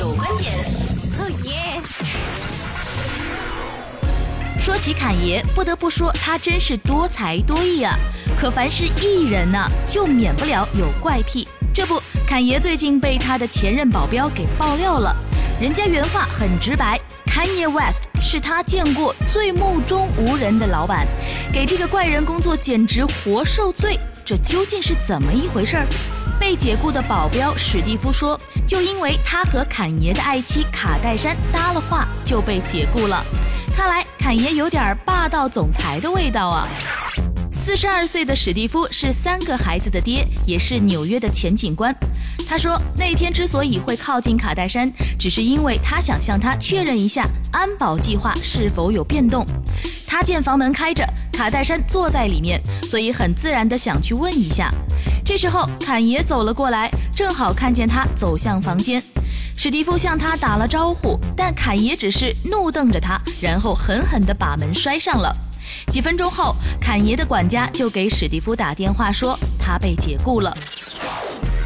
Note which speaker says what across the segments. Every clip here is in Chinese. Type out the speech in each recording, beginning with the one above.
Speaker 1: 有观点。
Speaker 2: 哦耶！
Speaker 1: 说起侃爷，不得不说他真是多才多艺啊。可凡是艺人呢，就免不了有怪癖。这不，侃爷最近被他的前任保镖给爆料了。人家原话很直白，Kanye West 是他见过最目中无人的老板，给这个怪人工作简直活受罪。这究竟是怎么一回事儿？被解雇的保镖史蒂夫说，就因为他和侃爷的爱妻卡戴珊搭了话，就被解雇了。看来侃爷有点霸道总裁的味道啊。四十二岁的史蒂夫是三个孩子的爹，也是纽约的前警官。他说，那天之所以会靠近卡戴珊，只是因为他想向她确认一下安保计划是否有变动。他见房门开着，卡戴珊坐在里面，所以很自然的想去问一下。这时候，侃爷走了过来，正好看见他走向房间。史蒂夫向他打了招呼，但侃爷只是怒瞪着他，然后狠狠地把门摔上了。几分钟后，侃爷的管家就给史蒂夫打电话说他被解雇了。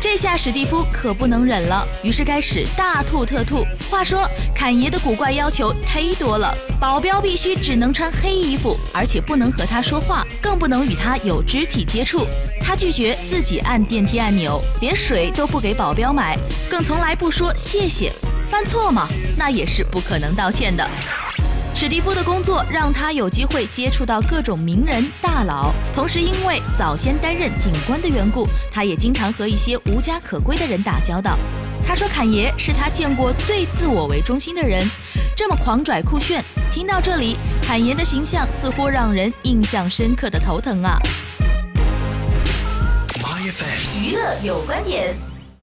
Speaker 1: 这下史蒂夫可不能忍了，于是开始大吐特吐。话说，侃爷的古怪要求忒多了，保镖必须只能穿黑衣服，而且不能和他说话，更不能与他有肢体接触。他拒绝自己按电梯按钮，连水都不给保镖买，更从来不说谢谢。犯错嘛，那也是不可能道歉的。史蒂夫的工作让他有机会接触到各种名人大佬，同时因为早先担任警官的缘故，他也经常和一些无家可归的人打交道。他说：“侃爷是他见过最自我为中心的人，这么狂拽酷炫。”听到这里，侃爷的形象似乎让人印象深刻的头疼啊。娱乐有观点。